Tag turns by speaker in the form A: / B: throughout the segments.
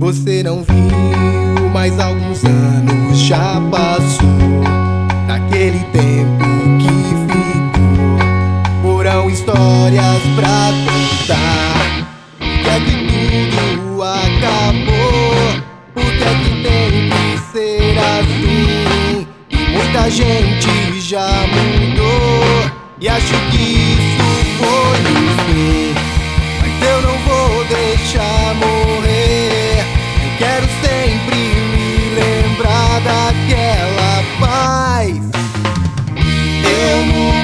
A: Você não viu, mas alguns anos já passou Daquele tempo que ficou Foram histórias pra contar Por é que tudo acabou? Por que é que tem que ser assim? Muita gente já mudou E acho que isso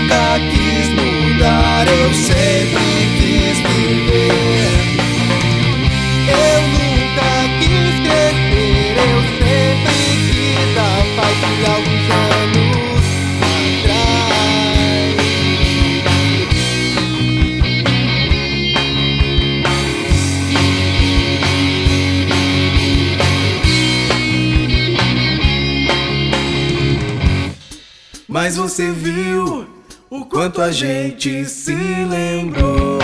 A: nunca quis mudar, eu sempre quis viver. Eu nunca quis crescer, eu sempre quis a paz de alguns anos Mas você viu o quanto a gente se lembrou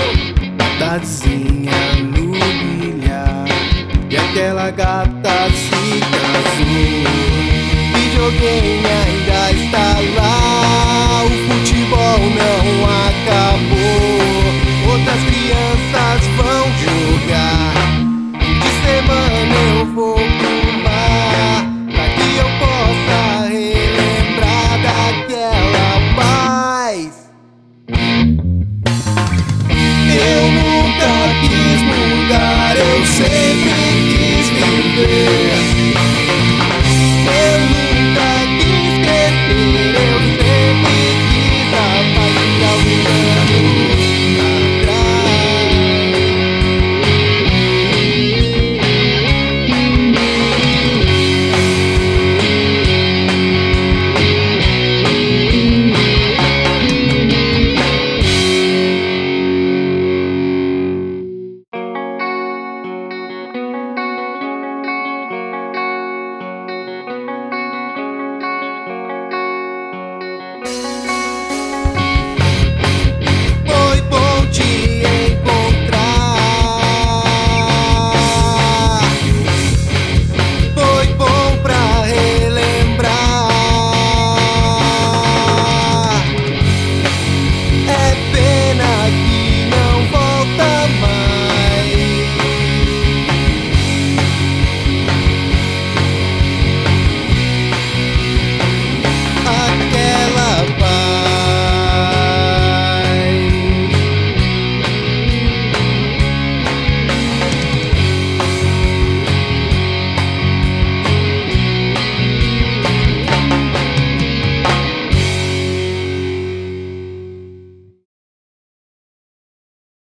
A: Tardezinha no bilhar E aquela gata se casou. Videogame ainda Eu